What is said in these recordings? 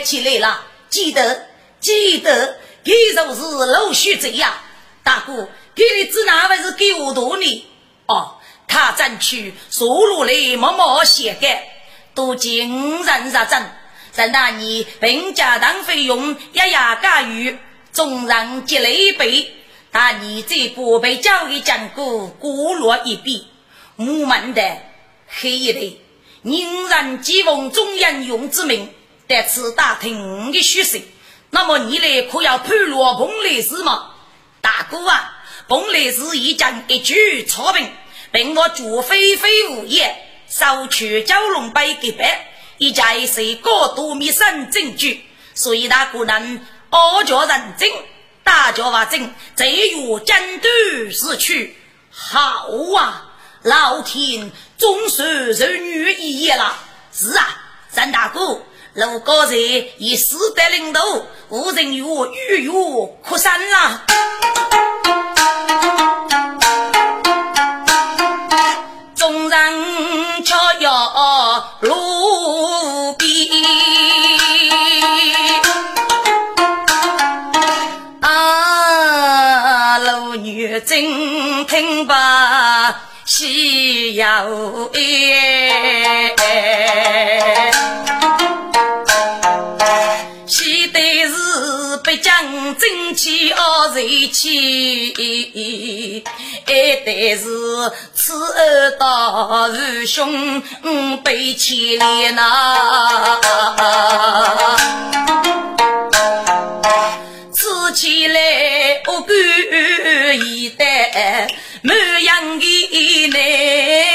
起来了，记得记得，这就是老徐贼呀！大哥，给你子哪位是给我多呢？哦，他争取收入来默默写的，都精人杀阵，在那你并家当费用一牙干预。众人积累备，但你这不被交给讲过，孤落一笔。木门的黑一头，宁然既奉中央用之命，在此打听的虚实。那么你来可要判落彭雷氏吗？大哥啊，彭雷氏已将一举操平，并我主非非无业，收取蛟龙杯给白，一家一是高度密生证据，所以大哥能。二家认真，大家话真，这月监督死去，好啊！老天总算人女一夜了。是啊，张大哥，如果在以死得领导，无人与我与扩散了。众人却要路边。真听罢西游耶，将真气傲人气，爱的是此儿大如兄被牵连呐。起来，我敢一代满样的来，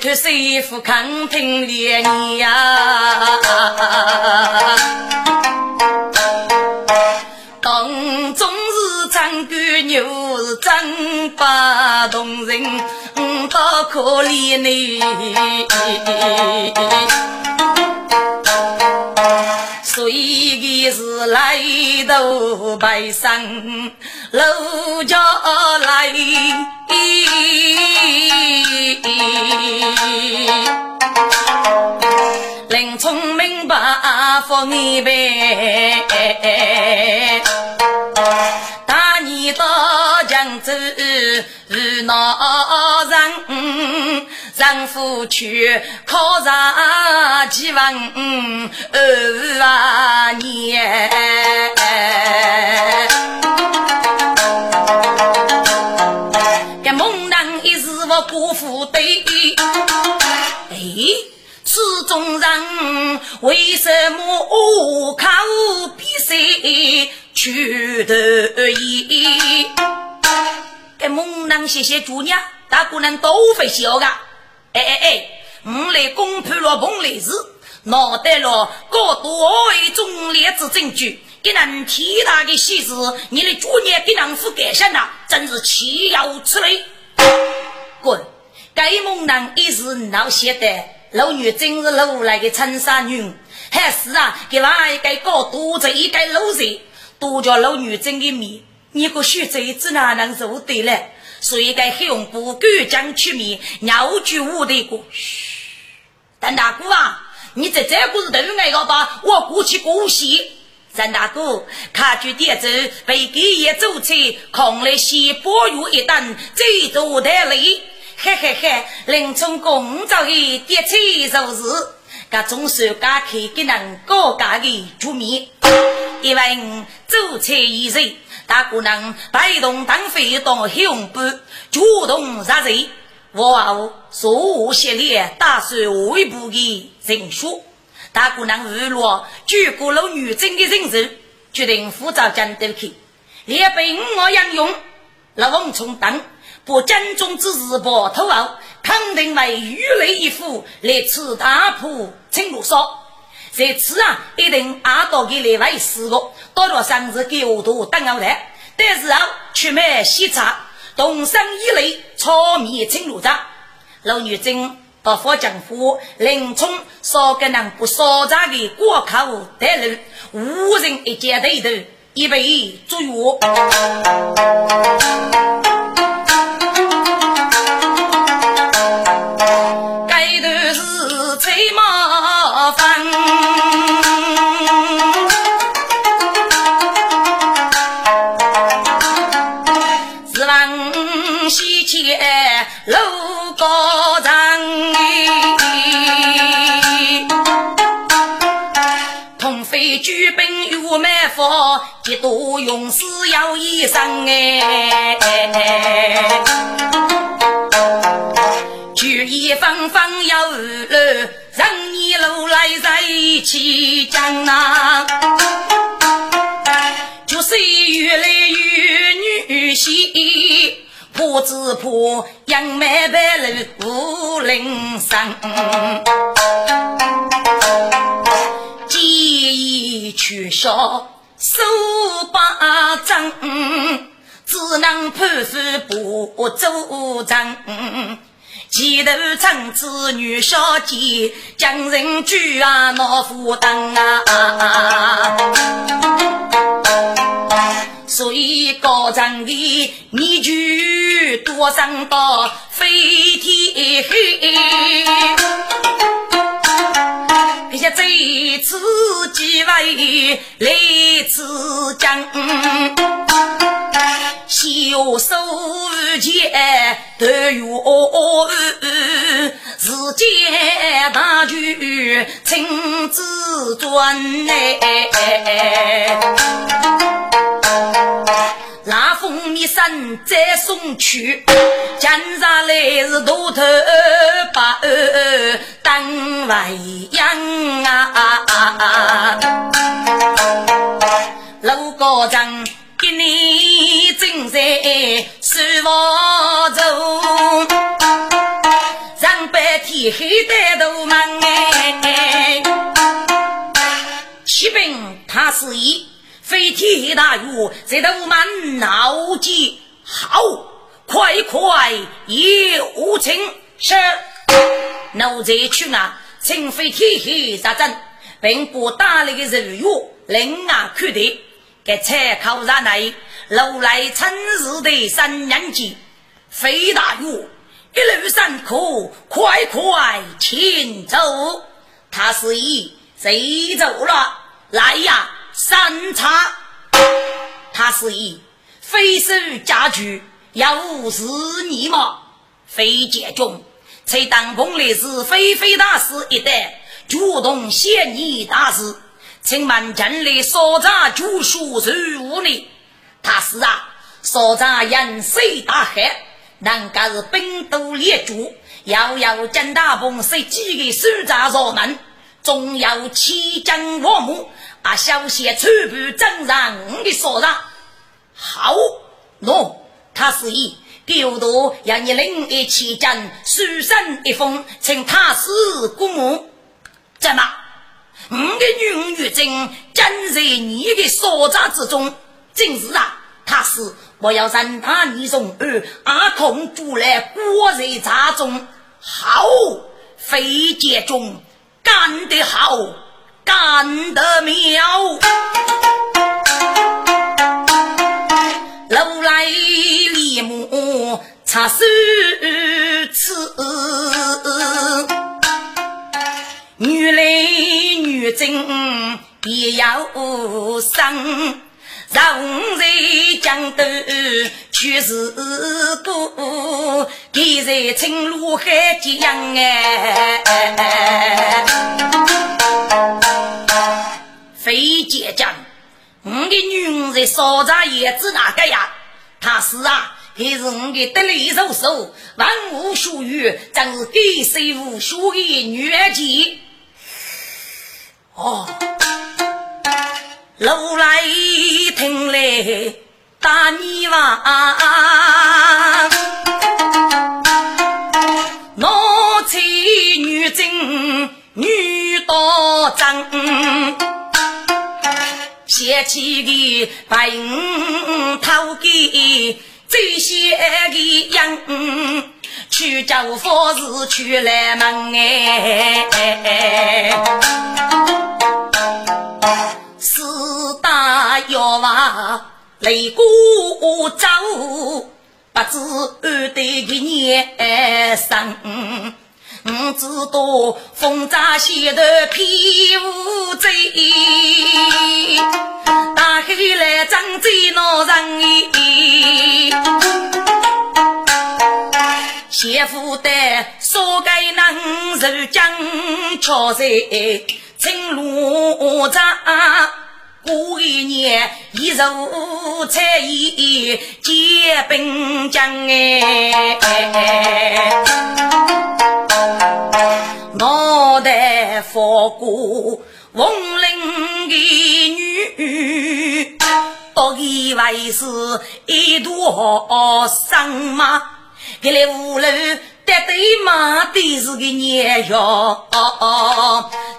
脱媳妇看平连年呀，当中是张干牛是张八动人，多可怜你。随的是来到白山楼家来，林冲明白放你呗，大你到江州遇那人。丈夫去考上几万二万年，我辜负对。哎，此中人为什么考比赛去得意？这猛男谢谢主娘，大姑娘都会笑的。哎哎哎！我来公判了彭雷氏，拿得了高多位忠烈之证据，给人天大的喜事，你的主孽给人夫改善了，真是岂有此理！滚！该猛男一时闹写的，老女真是老来的陈三女，还是啊，给哪一个搞多这一个老人，多叫老女真的面，你个学贼子哪能做得了？所以该黑红不敢将出面，鸟居无的过。嘘，张大哥啊，你在这个是头挨个吧？我过去过戏。张大哥，卡住点走，被给也走车，扛来些波月一等，最多的累。嘿嘿嘿，林冲工作的点车做事，噶总算家开给人高价的出面，因为走车一人。大姑娘带动当飞到雄班，主动杀人。我娃所无系列打算外部的人数。大姑娘日落，举过了女真的人手，决定辅助江德去。列兵我杨勇，老王从当不江中之日不投降，肯定为玉雷一副来此大破青罗少。这次啊，一定阿多给来位四个，到了生日给我都等我来。但是啊，去买喜茶，东山一类炒米青卤茶。老女真到佛江府林冲少个人不少茶的过口带路，无人一见对头，一杯足药。几多勇士要一生哎，举一方方要二路，人一路来在一起讲呐，就是越来越女婿，婆子婆杨梅白路五林山。取消手把掌，只能判死不奏章。前头称子女小姐，将人举啊闹负担啊。所以高长的你就多上到飞天黑，下这次机会来此将，小手剑都有时间大局亲自转来。那封密信再送去，今日来是大头把当外养啊！陆高长给你正在收房走，让白天黑带头忙哎！启禀他是一。飞天大雨在头满脑急，好快快有请是。奴才去啊，请飞天黑杀阵，并把打来的日月另外看的。给参考上来，如来春日的三年级，飞大雨一路上可快快请走。他是以谁走了？来呀！三叉，他是以非手家具，要无视你吗？非解中，才当风的是非非大师一代，主动献你大师，请满城里所长就书十五里。他是啊，所长人水大海，能够是兵都列主，遥遥见大鹏，是几个首长所能，总有七将万马。把小谢全部整上我的手上，好，喏，他是以丢度让你领一起将书生一封，请他是姑母，怎么？我的女儿真正在你的所掌之中，真是啊！他是我要让他你从二阿空主来果在茶中，好，飞剑中干得好。干得妙，楼来立木插手刺，女来女真也要生。人在江头却是孤，他在青路海接秧哎。飞姐讲，我的女儿在烧茶叶子哪个呀？他是啊，还是我的得力助手，万物属于，真是给谁无数的女儿姐。哦。路来听来大泥娃，我妻女真女多我张，写起的白五头给最先的样，去叫佛事去来门哎，四大妖王雷鼓走，不知安得个年生。我知道风扎西头披乌贼，打开来张嘴闹人意。媳妇的说该能受将巧在青罗帐，过一年一入彩衣结兵将哎。脑袋佛过红绫的女，都以为是一朵生马，给来屋楼带对马的是个娘哟，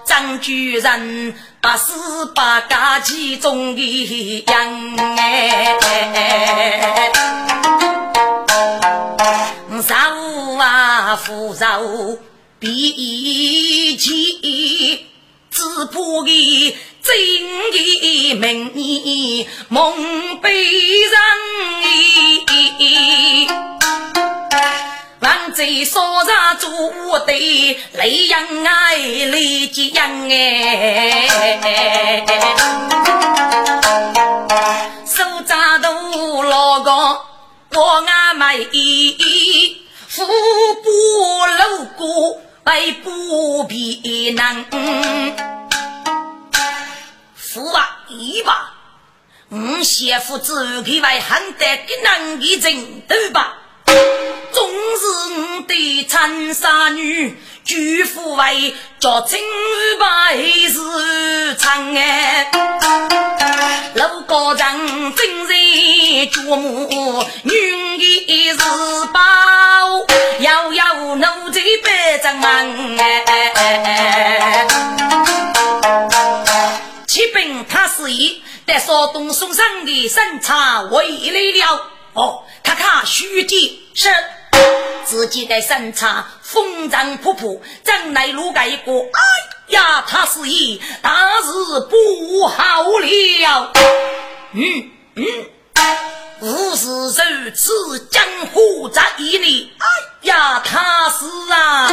张居人八十八家其中的人哎，上午啊，扶手。比起只怕的真的名言梦悲人，王贼说上做对，泪洋哎，泪几洋哎，手扎头老高，我阿妹腹部露骨。百不必难，父啊，一吧，我媳妇子给外喊得给男的人对吧？终是我的长沙女，举夫为叫金百是长哎，楼高人真人祖母，女的是宝，遥遥奴才百丈哎。启禀他是一，在少东送上的审查回来了。哦，看看书记是。自己的身材风尘仆仆，怎奈路盖过？哎呀，他是一大事不好了。嗯嗯，无事如此，江湖在你。哎呀，他是啊，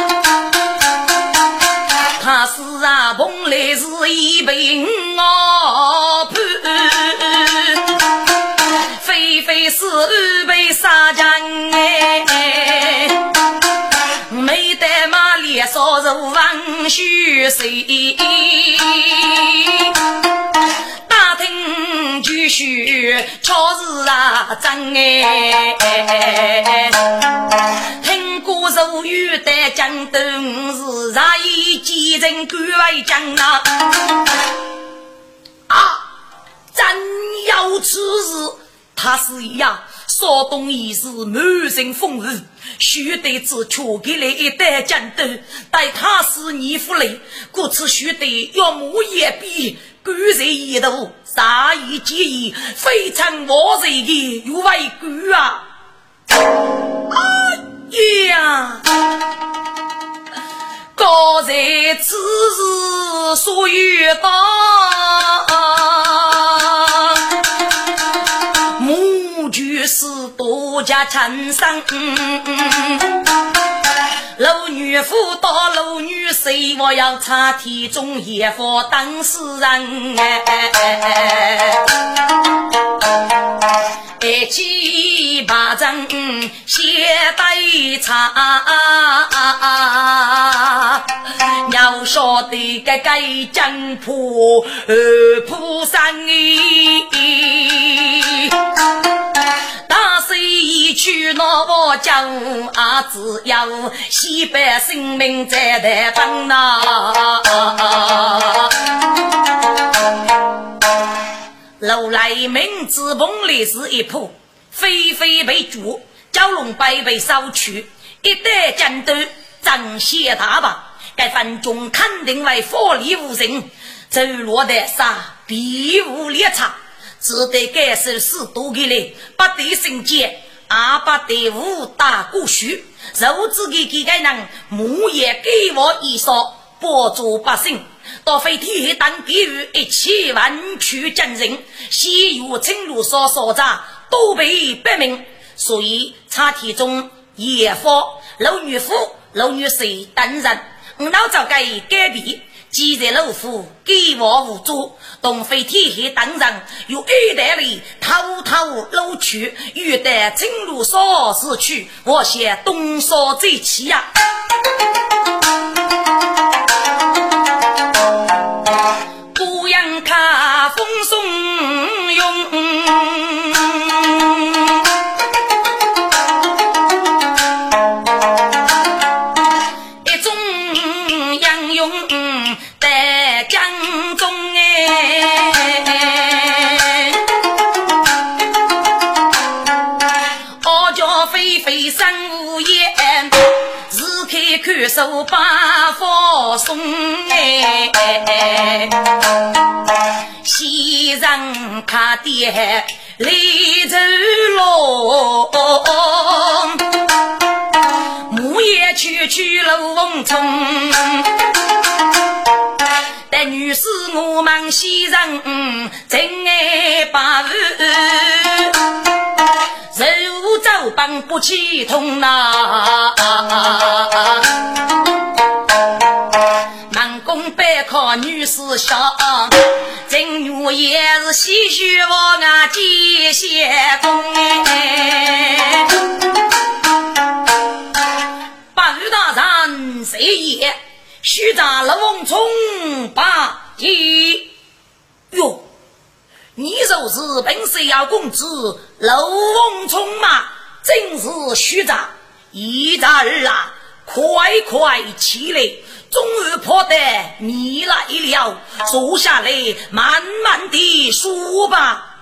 他是啊，本来是一品我判。非非是被杀将哎，马脸烧肉王须谁？打听就须巧事啊真哎，听过手语的江东是啥一几人敢为讲啊？啊，真有此事。他是一样，少东已是满身风雨，须得子却给了一袋江豆，待他是你夫人，故此须得要木也比，官人一度，杀意结义，非常我人的有为官啊！哎呀，高才此事所遇到。是多家产生，老女妇到老女婿，我要查体中也佛当事人。哎一起把证写对查，要晓得个该江浦二铺上大水一去，那家啊，只有西北生命在台灯呐。楼来明子棚里是一铺，飞飞被捉，蛟龙白被烧去，一代战斗争先大吧。该分中肯定为法力无人，走落得杀必无猎场，只得该受死多给来，不得生劫，阿不得武打过虚，肉质给给个人，木也给我一说，保住百姓。到非天黑当给予一千万去精人，西域青路所所在都被百名，所以查体中野夫、老女夫、老女婿等人，我老早该改变。既然老夫给我无助，东非天黑当人有一代里偷偷漏去，欲得青路所死去，我先东所最气呀。手送哎，西人他爹来走路，木叶区区路风冲，但女士我们西人真爱把路。手走帮不起痛呐，南宫北靠女士笑，正月也是喜鹊望啊接线风哎，八日大人谁也？须扎了王冲八一哟。你就是本色要公子楼翁冲嘛，真是虚诈！一诈儿啊，快快起来！终于盼得你来了，坐下来慢慢的说吧。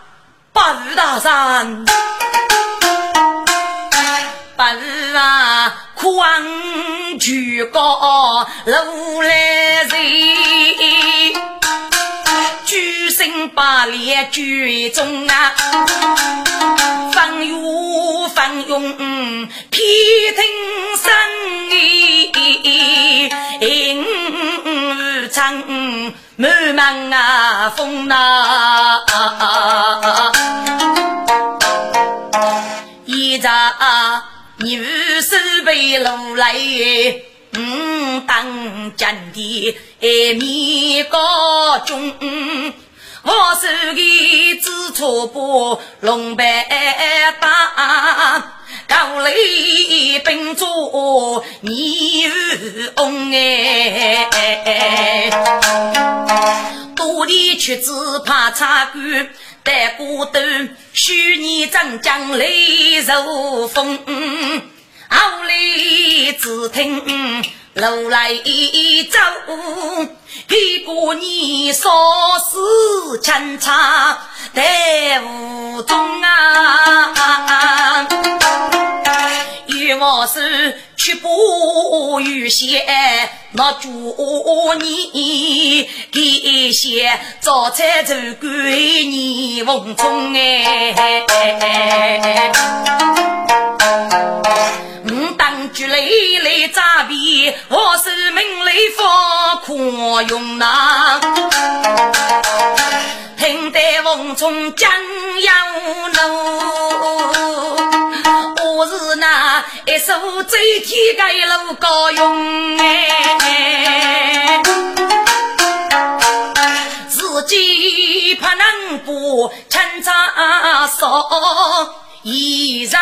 八大山，八啊，宽举高楼来人。举身八列举中啊，方勇方勇披听声，五唱满满啊风呐，一扎女手背路来。嗯，当家的面高中，我手的紫草布龙白大，高丽宾主你翁哎，多的曲子怕插歌，带过头许你长江泪如风。好里只听路来一走，一个你说是牵肠在雾中啊，与我是去不与些，那祝你给些早餐就归你奉冲哎。当局来来诈骗，我是命来放可用呐。听得风中讲要怒，我是那一手最天盖路高用哎，自己怕能不趁早说。一在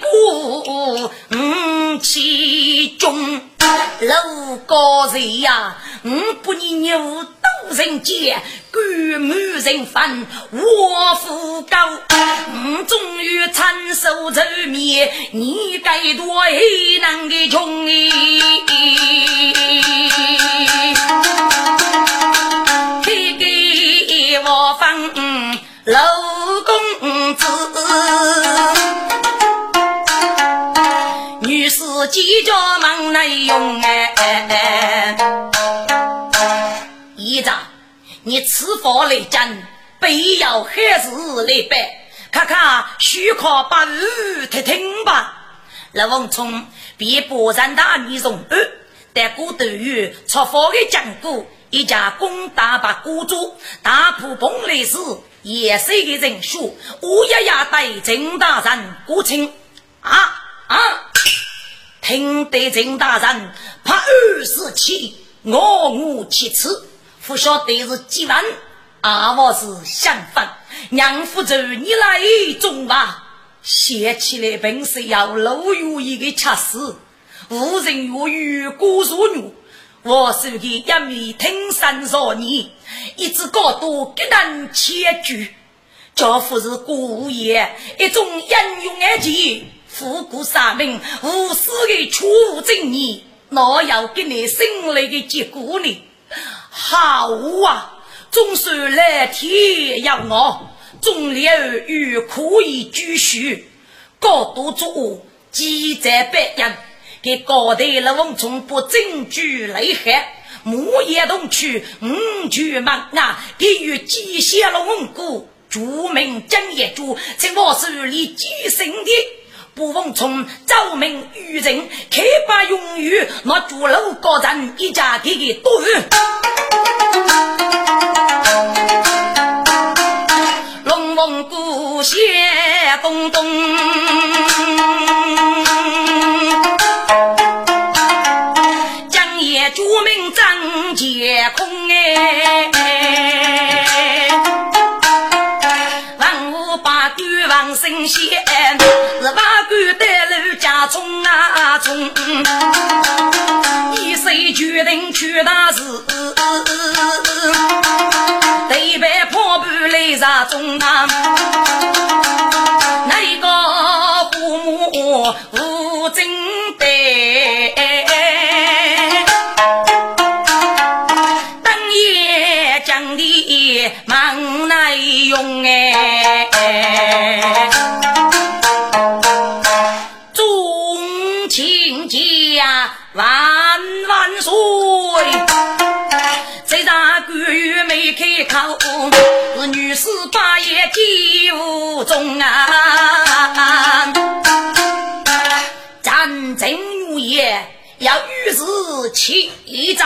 过五七中，楼高人呀，五不你牛都人见，官满人犯，我夫高，五终于参手仇灭，你该多难的穷哎，几家忙来用哎。一长，你此法来战，必要还是来办？看看许可把雨听听吧。刘王聪比波山大米容易，但古斗鱼出发的讲过，一家攻打把孤主大埔崩雷时，也是个人数。乌鸦鸦对陈大人过请啊啊！听得陈大人怕二十七，我无其次，不晓得是几万，阿我是相反。娘夫子，你来中吧。写起来本是要路有一个恰死，无人若与孤说女。我手的一米听三少年，一只高度给人千句。家父是孤爷，一种英勇而气，富国杀命，无私的出正义，哪要给你胜利的结果呢？好啊，总算来天要我。众烈儿与可以继续，高度作恶，积在百人，给高台了王从不证据内害，木叶同去五句忙啊，给予机械了文骨，著名将业主，在我手里几生的，不奉从招名于人，开把用于，那主楼高人一家给给多。龙骨血咚咚，江夜著名张杰空哎，万物八句王神仙，是八句带中啊中，一岁决定出大事。对白破布来杀中啊，那个父母无真对，当夜将的忙来用哎，万万岁。没开口，是女士八爷几无中啊！战争如夜，要与时齐走，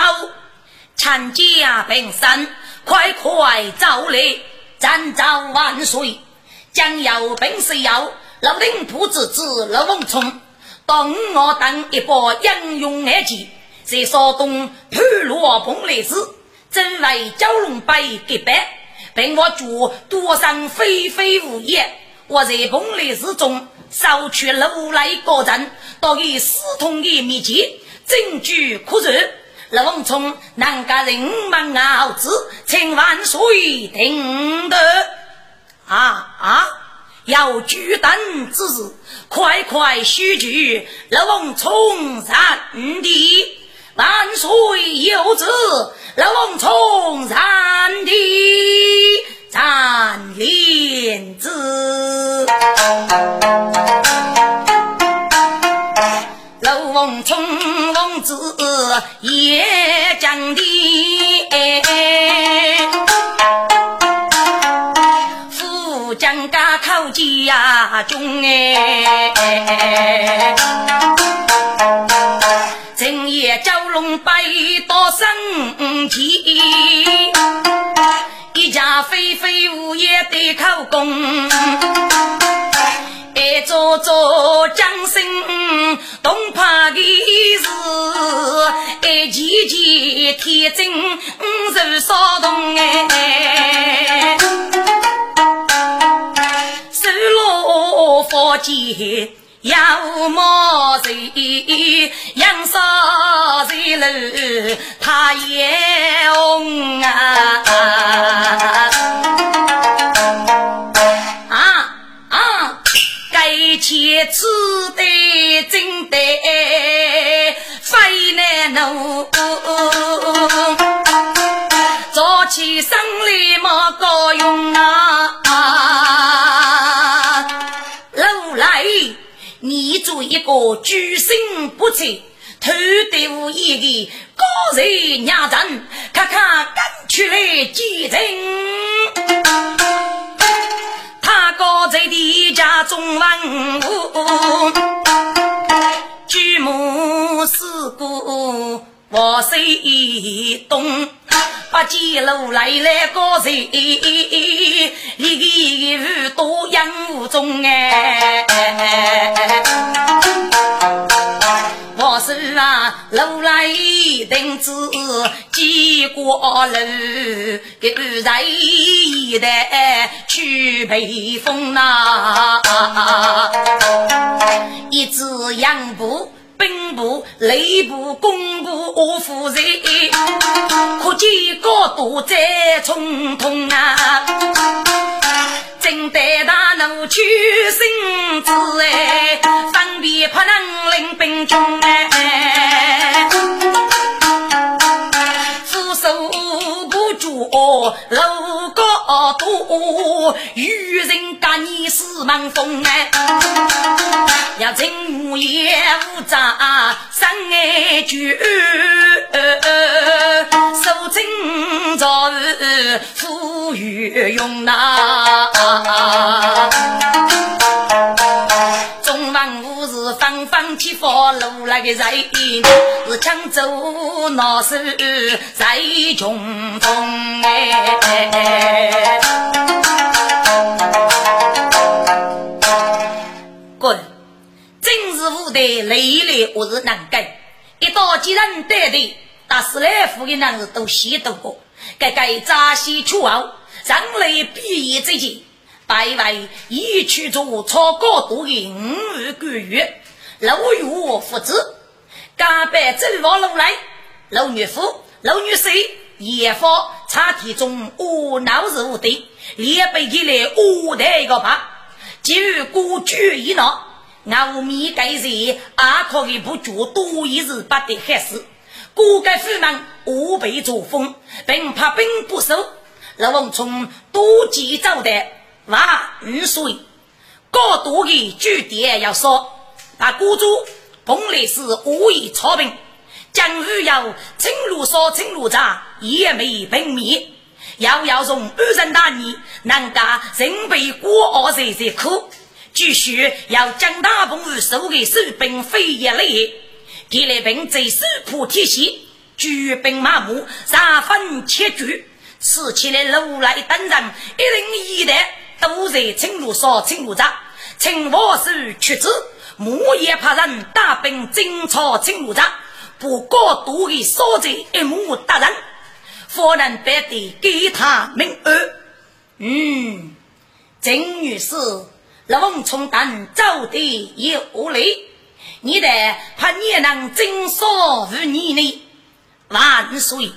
参加本身，快快走来！战招万岁！将要本是要老丁铺子子老王冲，当我等一把英勇爱骑，在山东破落崩来时。正为蛟龙被给败，并我主多生非非无业。我在崩雷之中搜取路来个人，到以私通的秘籍，证据可认。老王从南家人们熬子，请万岁听得啊啊！要举灯之日，快快须举老王从山地，万岁有旨。老王从山地斩莲子，老王从王子也讲的，富将家家中哎。今夜蛟龙百多生气，一家飞飞舞也得口功，一座座江声动怕的是，一件件天真如骚动哎，我佛剑。要么谁杨少谁路他也红啊啊啊！该切吃的真得非难弄，早起生理莫够用！个居心不测、偷得无一个高人压阵，看看赶出来几人。他高在地家中文武，举目四顾我谁懂？八几路来了个人，一个多养无中哎。我是啊，路来丁子几过路，给在一代去北风呐，一只羊步。兵部、礼部、工部，我负责，可见高度在冲通啊！正待大怒取心子哎，方便不能领兵军哎，扶手不住楼多，有人干你四门风哎。要真无业无诈，三爱句，守贞早日富裕用呐。起发路那个人，是抢走拿手在穷中哎。滚！正是无得累累，我是难改。一到几人得的，打死来福的男子都吸毒过。该该扎西出后，人类毕业之前，白为一去做超高度的五个月，六月父子，加班走往路来，老女夫、老女婿也发茶体中无闹事无的，连背起来五代一个怕，基于孤居一闹。我米盖人阿可以不觉多一日不得害死，各个夫人无备作风，并怕兵不守。老王从多吉招待，万岁，高多的据点要说，把孤主本来是无意草兵，将欲要青路烧青路炸，也没平灭。要要从二人大逆，难家人被国二岁岁苦。继续要将大鹏收给守兵飞一类，给来兵在守破铁线，举兵马目，三分切据，吃起来路来等人，一人一袋都在青路上青路扎，青瓦是屈子，木也怕人大兵征草青路扎，不过多的烧在一目达人，夫人白的给他明安。嗯，郑女士。龙冲等走的有理，你得怕你能真说无你呢？万岁！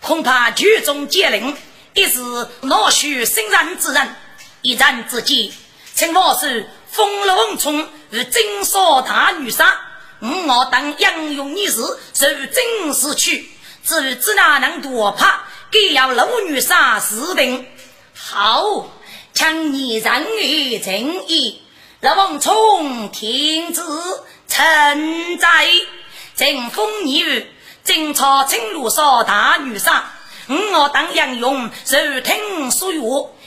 恐怕剧中接令，一时恼羞生人之人，一战之际，请我是封龙冲与真说大女杀，我等杨勇一时受真死去，至于只哪能多怕，更要老女杀死定。好。强你仁义正义，老王冲天子臣在，正风逆雨，正朝青路上大雨伞。我当英勇如听所愿，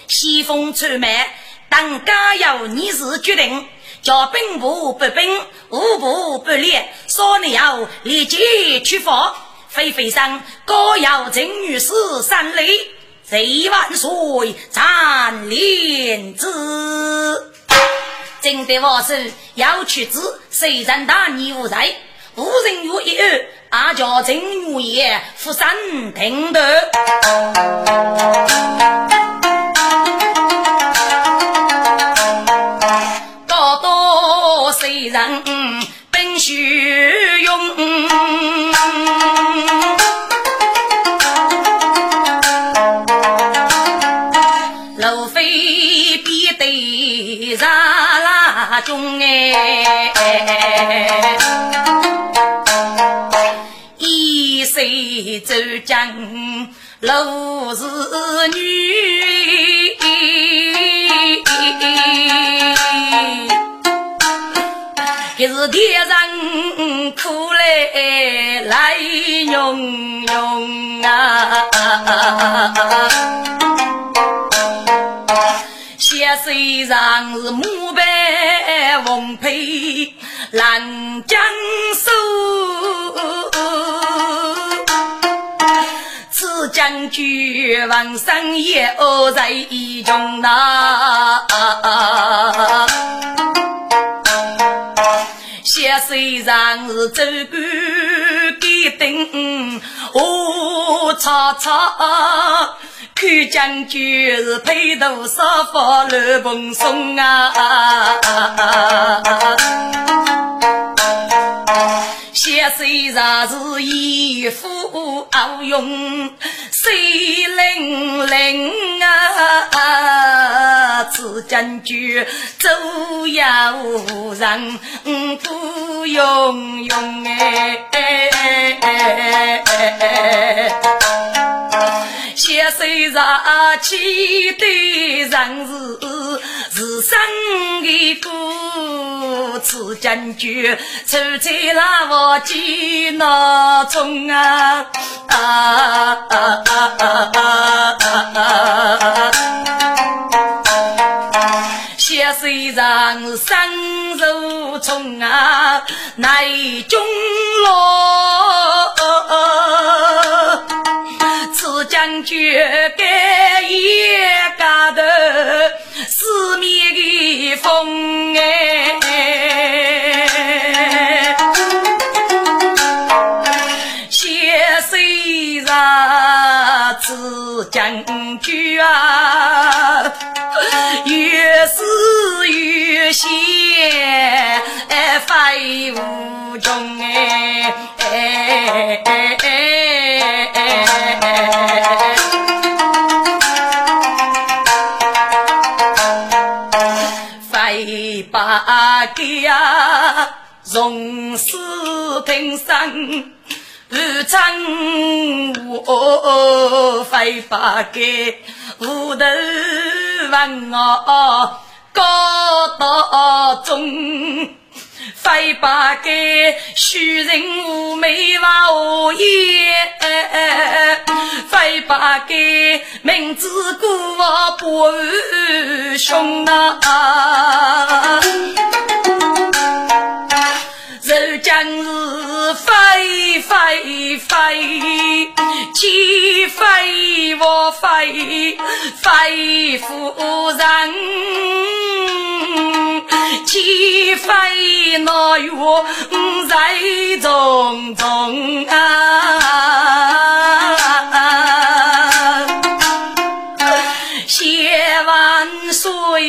西风吹麦，当家有你是决定，叫兵部不兵，武部不练，少年要立即出发，飞飞上高要正女士三里。贼万岁，斩连子。正得我是要去子，谁人大逆无在？无人有一二，阿叫正月夜负三听得。中哎，一岁走将陆氏女，可是天上苦来来用用啊！虽然是母白红配兰江苏，此将军王生也在中呐。血虽然是走过给灯，我擦擦。看将军是披头散发乱蓬松啊，血虽然是衣服傲勇，水灵灵啊，此将军走呀无人不用用哎。血虽然气的人是是生的苦，此将军住在那我几闹中啊啊啊啊啊啊！血虽然生如虫啊，乃中落。将军该一家头四面的风哎，血虽然此将军啊，越死越险，非无中哎。飞把给呀，从死平生无争我飞把给无头问我高道中。非不该虚人无美话无言，非不该明知故我不凶啊！非非，既非我非非夫人，岂非那月在中中啊？谢万岁，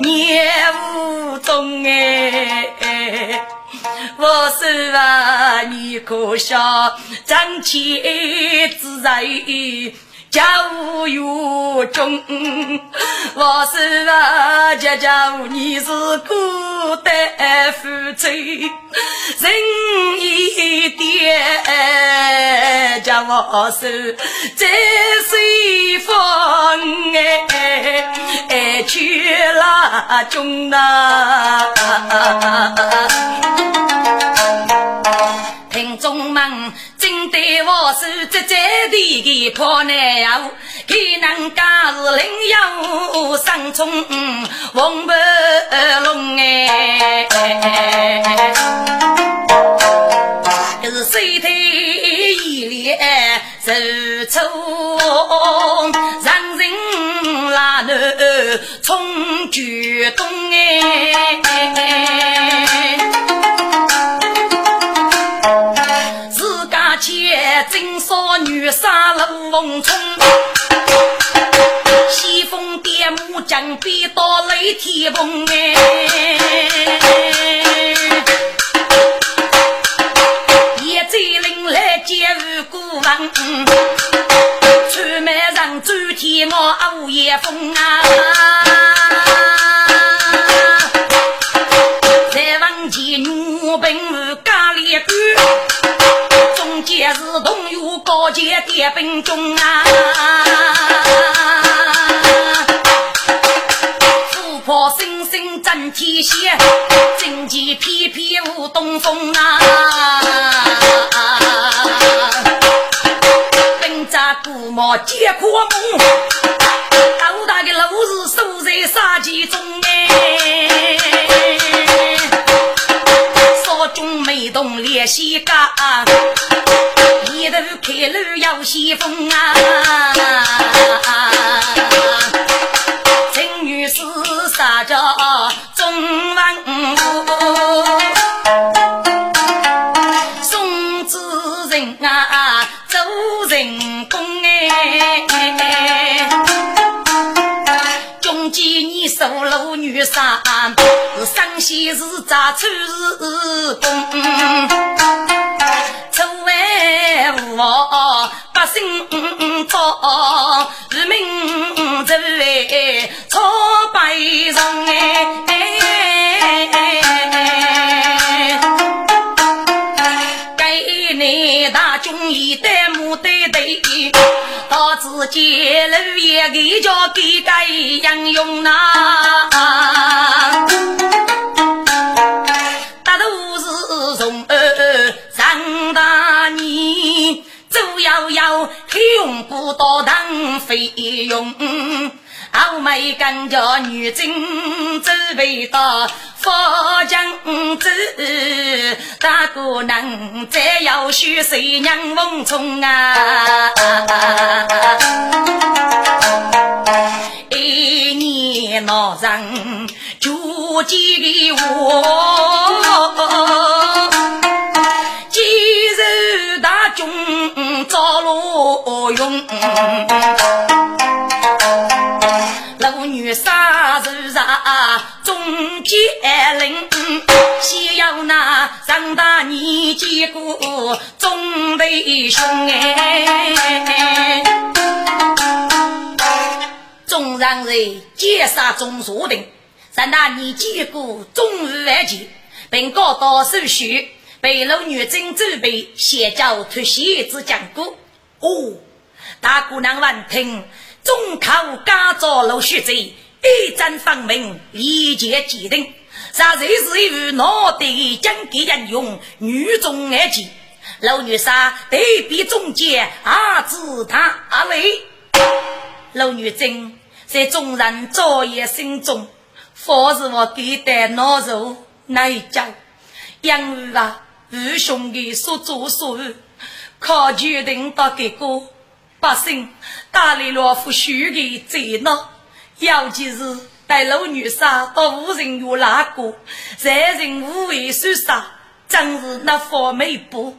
年无中哎，我说啊，你可笑，张起自在。家务有中，我是啊，家家务你是孤单负责，人一点，叫我是在随风哎哎去拉中呐。听众们。对我是这这的破难呀，给人家是领养生中红白龙哎，这是水头一脸受挫，让人拉头冲举动哎。金少女杀龙凤冲，西风点木将逼到雷天崩哎！叶贼灵来接无辜王，出门上走天我午夜风啊！有高阶点兵中啊，虎豹猩猩争天下，荆棘翩翩舞东风啊！本扎古毛结阔梦，斗大的路是守在杀气中哎，少中没动烈西干，头开路要先锋啊！陈女士撒娇中文武，宋子人啊做人工哎，中间你受路女杀，生先是咋出日工？为我百姓做人民做为。悲伤哎，给你大军一代木对对，到自己路也给叫给该英勇呐，不到当费用。后妹跟着女真走回到福江子，大姑娘再要许谁娘梦中啊？一年老人就几个我，遭罗用。女杀如杀中间人，先要那长大年纪过中弟兄哎，中让人劫杀中锁定，长大年纪过中日完结，并告到手续，被老女真准备先教脱鞋之讲故。哦，大姑娘闻听。中考加造陆续贼，一战方明，一剑既定。杀贼是与脑袋将给人用，女中爱情。老女杀对比中间，阿子他阿伟。老女真在众人作业心中，方是我给的脑肉内讲。因为啊，二兄弟所作所为，可决定到结果。百姓打理了夫婿的责闹，尤其是带老女杀到无人有那个，在人无为受杀，真是那方美不？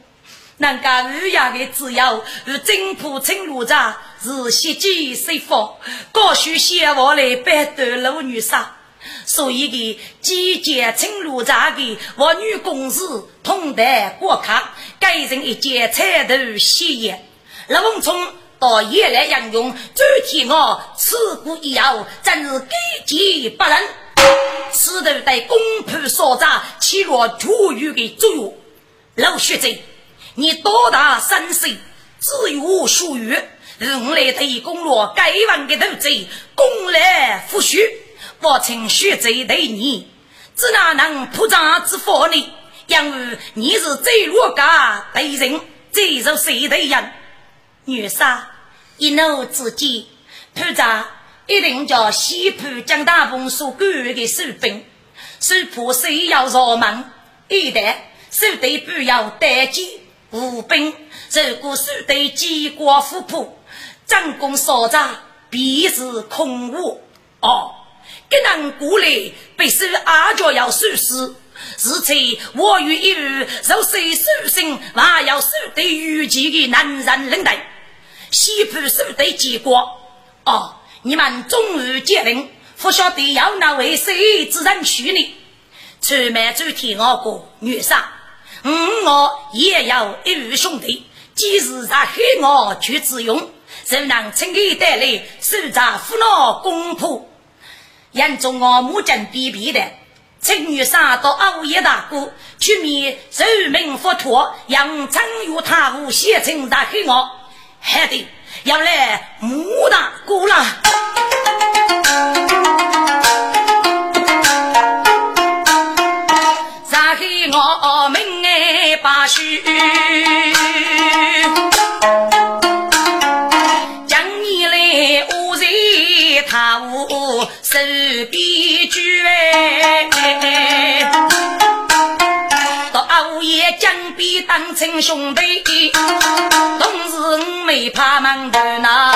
人家日夜的只要与真仆称路长，是袭击谁方，高需先王来摆断老女杀，所以的集结称路长的妇女公事，同台过卡，给人一件彩头喜宴，老文聪。到夜来杨勇，周天我此故以后，真是给己不仁。此头对公仆所长起了教育的作用。老学者，你多大身世？自有属于。我来对公罗该王的斗贼，公来复许。我请学者对你，只哪能铺张之法呢？因为你是最弱家对人，最受谁的人？女杀一怒之间，团长一定叫西浦江大鹏所管的士兵，手怕谁要入门，一旦手对不要待见吴兵，如果手对机关虎扑，战功所长必是空无。哦，给人过来必须阿脚要收拾。是此我与一日受谁手心，还要手对御前的男人领带。西浦守队结果，哦，你们终于接令，不晓得要那位谁之人去呢？出卖主替我过女杀，嗯，我也要一位兄弟，即使在黑我去自用，就能轻易带来手札扶老公仆。眼中我母亲点鼻的七月三到二月，大哥去面受命佛托，杨成与太后写成《大黑我》。嘿，得要来骂大哥啦，《大黑我》命案罢休。他我手边举哎，到午夜江边当成兄弟，同时我没怕忙头呐。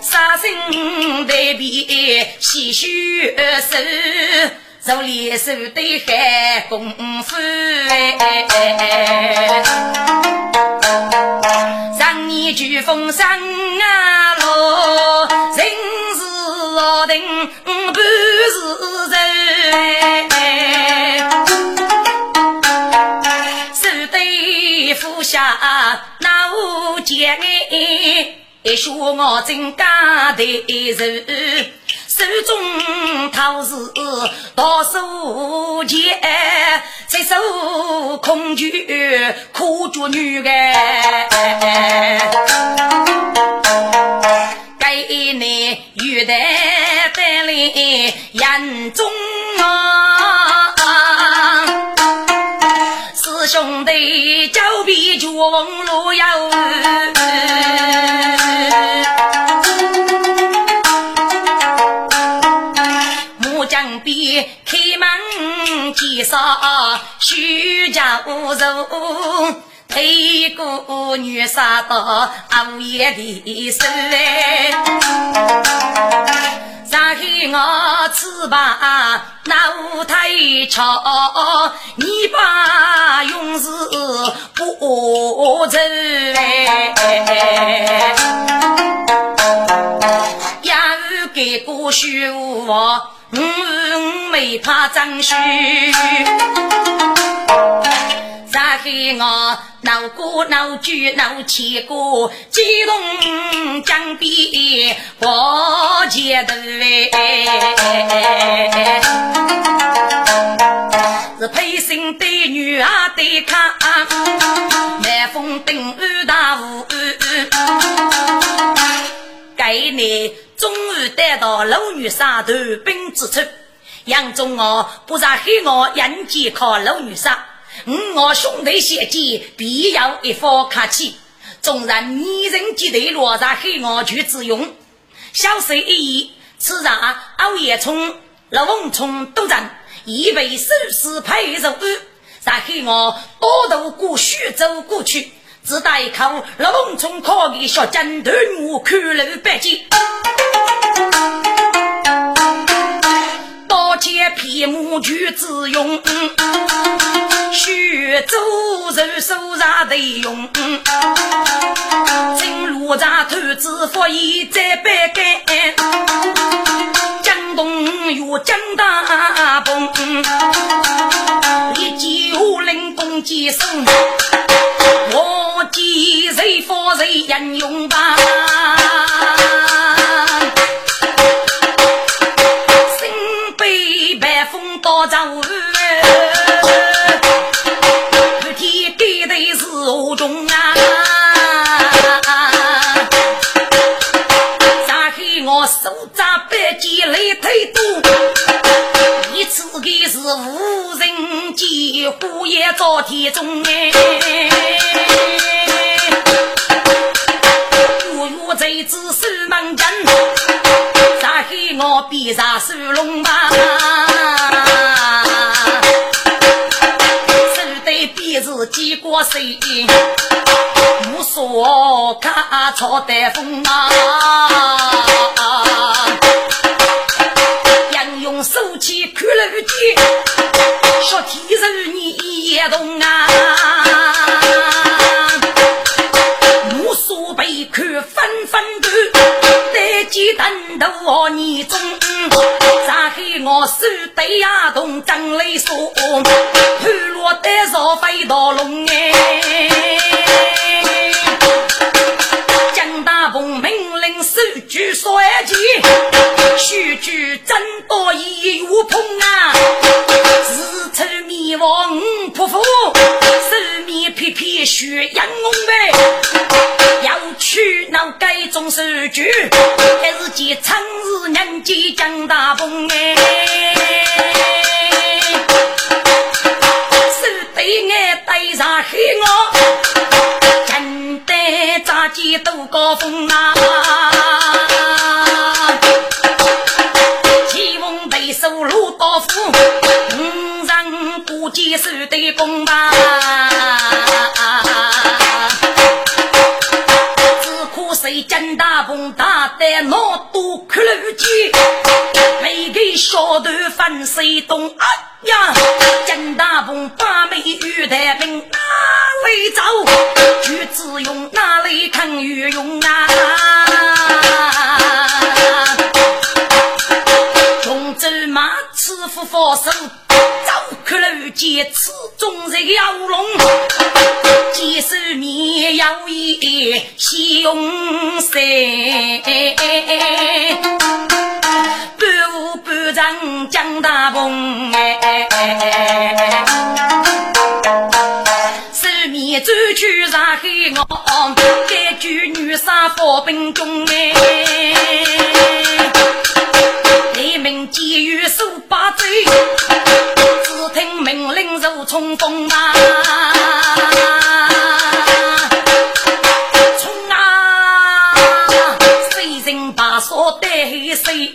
杀生对比细须手。手里手对海功夫，让你举风声啊落，人是老定不是人，手对斧下那无剑，一说我真干的人。手中桃是多手剑，这手空举苦捉女个，该你玉带带来眼中啊，师兄弟交臂绝望路遥。徐家五族，推过女杀到午夜的手来，让给我吃吧，那舞台桥，你把勇士不走来，要给个虚话。我没怕张须，再给我闹过闹剧闹起过，激动江边过街头哎，是配心的女儿的看，南风顶雨大雾，给你。终于逮到老女杀头兵之处，杨忠我不让黑我人间靠老女杀，我兄弟协计必要一方客气。纵然女人结队落在黑我去自用，小事一议，此上熬夜冲老翁冲都阵，以为手势配肉，在黑我多度过徐州过去。只打一口，老龙从考给小金头我看了百斤，刀剑皮木具自用，徐州人手上得用，金路上头子佛爷在摆干，江东有江大崩，一骑五灵攻击生。英勇吧，身背白风刀丈夫，天天给的是何中啊？咋黑我手扎百剑来推多，一次给是无人见，虎也遭天中哎。朝带风啊！杨勇手起看楼剑，说天手你也动啊！纷纷的，得几等头我你中，咱黑我手对呀动张雷说，潘罗得少飞到龙得扎起都高峰啊！起风背手路刀斧，五人过肩手对弓吧。谁见大风打得脑多，小头翻水东啊呀！见大风把美玉带兵哪里走？举子用哪里看御用啊？中州马吃夫放手。可路见此中日妖龙，几手面摇曳雄山，半舞半唱江大鹏哎，手面走去上海岸，该举女杀发兵中哎，雷鸣急雨数八载。听命令如冲锋啊！冲啊！谁人把锁对谁？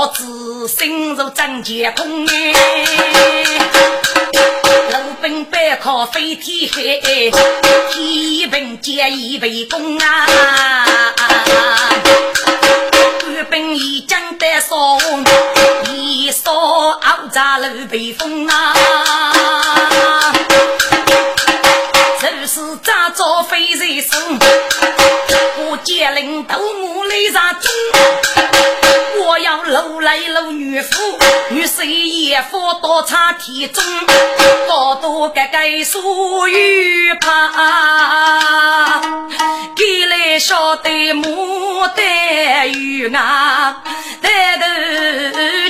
好嫂子心如战前空哎！路兵背靠飞天海，天兵接一围攻啊！官兵已将得送。一扫傲扎路北风啊，就是扎着飞人生，我接领头目来上中，我要搂来搂女夫，女婿也夫多差体重，多多个个属于怕，给来晓得牡丹玉啊，抬头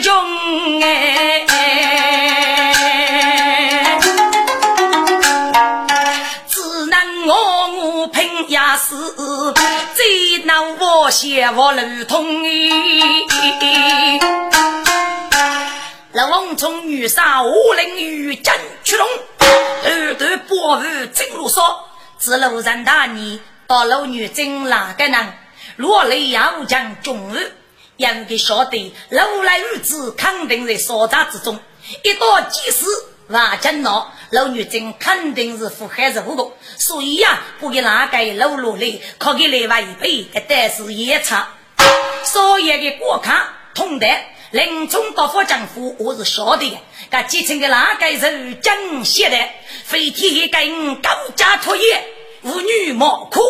穷。哎，最难我写我如同老王从女杀武林与战驱龙，二段波舞真如说，自路人大你到老女真哪个人？若雷要将中日。应该晓得，老来日子肯定在烧炸之中。一到祭时，万金闹，老女真肯定是富海是无辜。所以呀，不给哪个老落来，可给来外一辈，但是也差。所有的过客同的，临终到佛丈夫，我是晓得的。噶继承的哪个是真写的？飞天跟高家托业，妇女莫哭。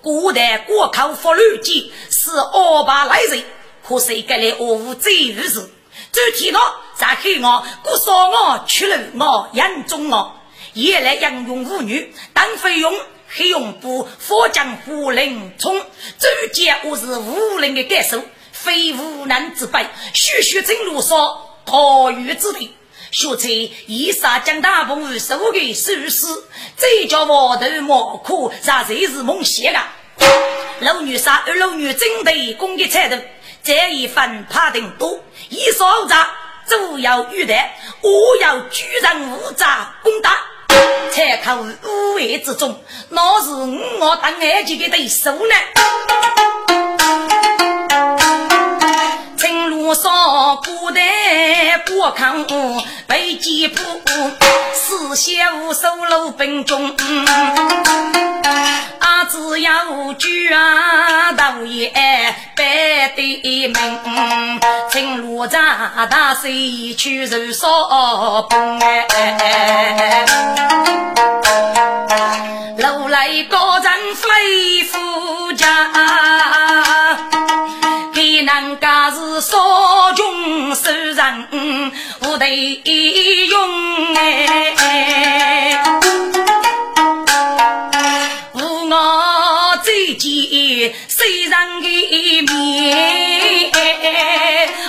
古代过考法律界是二八来人。可是个来我无罪于事，昨天呢在黑我，过少我去了我眼中我，也来应用妇女当费用，黑用不佛将胡林冲，周杰我是无人的感受，非无能之辈，徐徐正路上桃园之地，学才以杀将大鹏收给收尸，这叫毛头毛苦，啥才是梦想啊！老女杀二老女针对攻击菜头。这一份怕定多，一说杂，主要遇的，我要居人无诈攻打，才靠无为之中，那是我当二级的对手呢。情路上孤单过康，被击破，四下无收路兵中。啊，只要举啊大爷白的门，情路长大谁去受少崩哎？楼来高人飞夫家。人家是少穷受人无得用哎，无我最见谁人的面，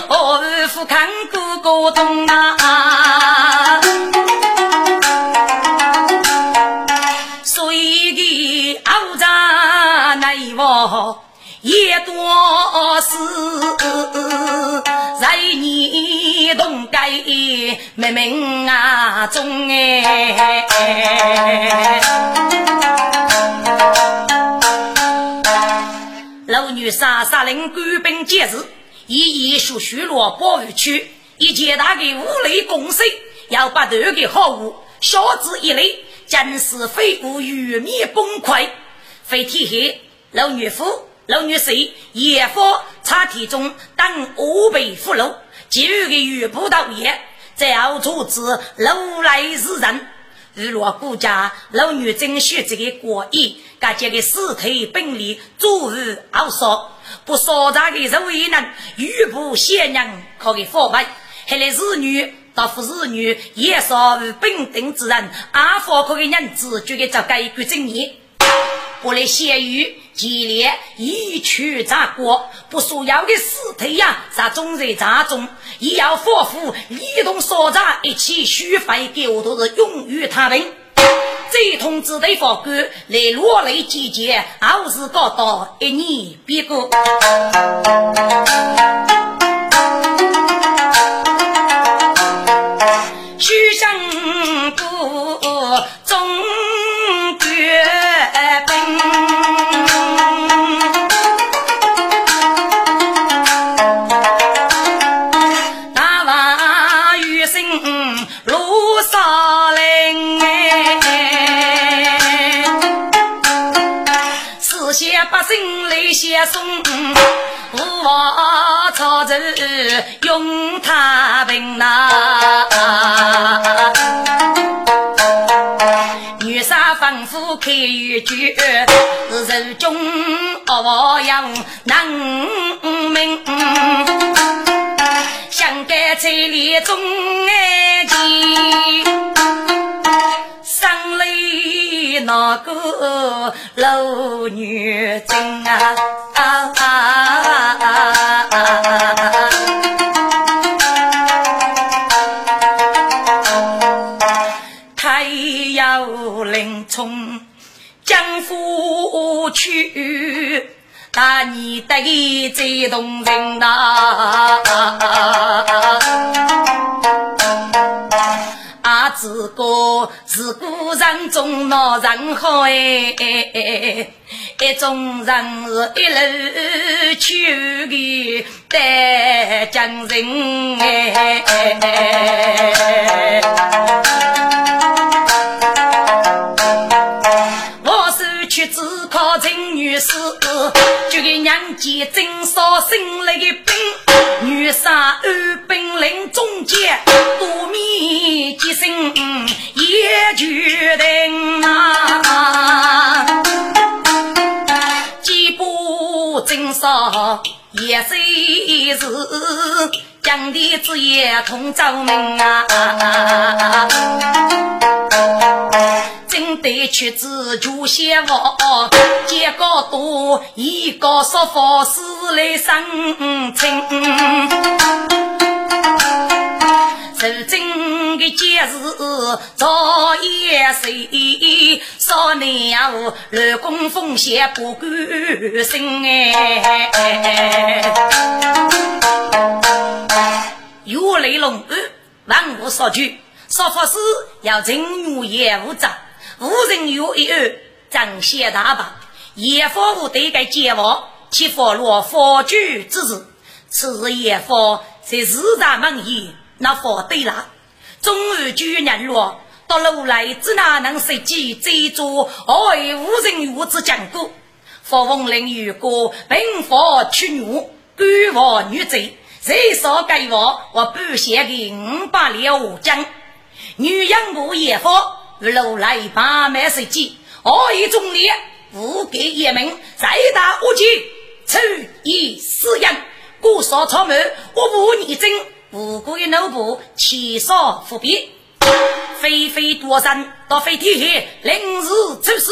我夫看哥哥懂啊，所以的傲家难忘。也多事，在你东街门门啊中哎，老女杀杀令官兵节日，一一属虚落保护区，一接大的五雷攻势，要把这个好物小子一类，真是废物玉米崩溃，非天黑老女夫。老女婿也夫差体中当五倍俘虏，其余的余部道业，只要阻止老来之人。日落国家老女真学这个国意，各家的尸体本领足日熬烧，不烧炸的肉也能余部贤娘可给腐败，还来子女到夫子女也烧于本等之人，阿佛可给人子就给这改革正义。我来咸鱼激烈一曲砸锅，不说要的尸体呀，在中在砸中，也要夫妇一同烧炸，一起续费给我都是永与他们。这通知的法官来落泪集结，好事搞到一年别过。接送吴王朝子用他兵呐，吩咐开玉局，手中哦样能明，想盖在里中爱生来那个老女精啊！阳临冲江湖去，那你得最动人呐！啊，自个自古人中闹人好哎，一种人是一路去的带江人哎。就给娘家真少生了个病，女杀二本领中间，多米几声也决定啊，几步真少也虽是将的子也同奏明啊。真得去自助先王，结果多一个说法是来生亲。如今的节日早也岁，少年啊，乱公风险不关心哎。有雷龙万物所居，说法是要正月也无长。无人有一二，张显大棒，野方无对该结王，其佛落佛举之时，此日野方在四大门前，那佛对了，终日举人落，到楼来只哪能设计这座爱无人有之坚固？佛风令如果并佛屈辱，官王女贼，谁少该王我不写给五百两将，女养母野如来八脉十计，何以忠烈？无给也门，再打无忌，出以私人。故说草木，我不逆真。无辜的奴仆，欺少伏逼，飞飞夺山，到飞天下，临时出事。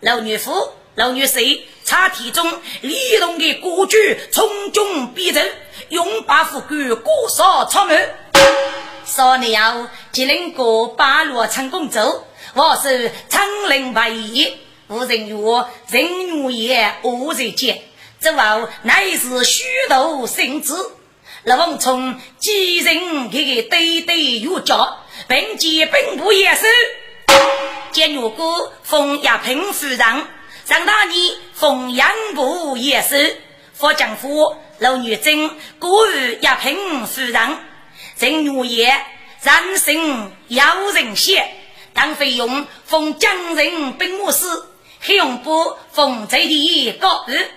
老女夫、老女婿，差体中李动的国举，从中必争，拥把富贵，过少草木。少年要吉林过八路成功走，我是昌陵白衣，无人约人如也无人见。这话乃是虚头生子。老王从几人给个对对有教，并肩并步也是。见女姑封亚平夫人，上大年封杨部也是。佛将夫老女贞，古语亚平夫人。人女也，人生要人谢。当费用封江人兵务司，黑用部封在地高日。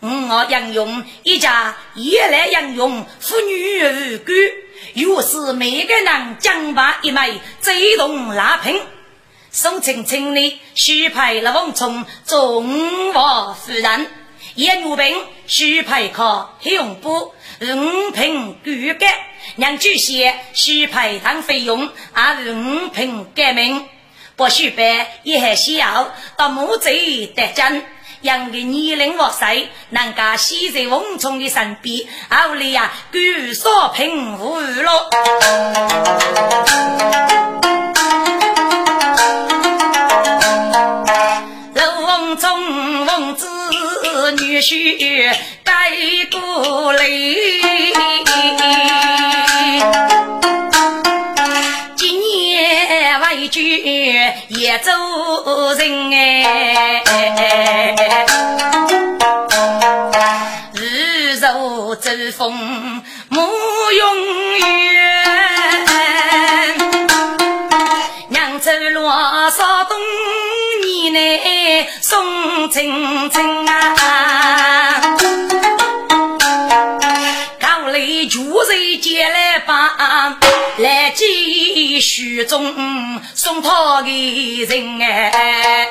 我杨用一家也来杨用妇女无辜，又是每个人将把一枚最动拉平。宋青青的许派了王冲中华夫人，叶如冰许派靠黑用五品举改，让巨蟹许派当费用啊五品改名，不许办也还需要到木贼得真。养个年龄我岁，能家喜在翁冲的身边，后里呀，举少平无了。老翁冲翁子女婿带过如走风暮永远，扬州罗少东年内送青青啊，高丽旧人接来把。来接徐中送他的人哎，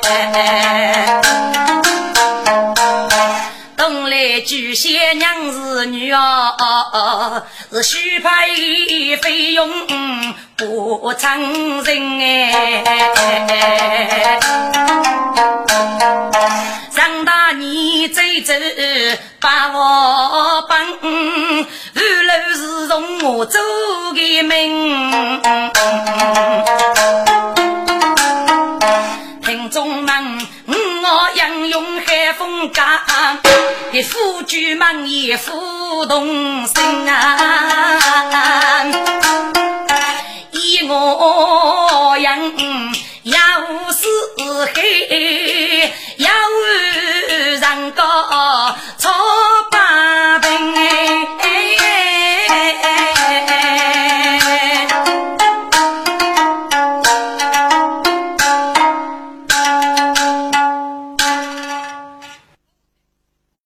东来巨蟹娘子女啊，是许派费用不承认哎。长大你走走把我帮，二楼是从我走的门。夫君忙也夫同心啊，依我行，也无私黑，也人高。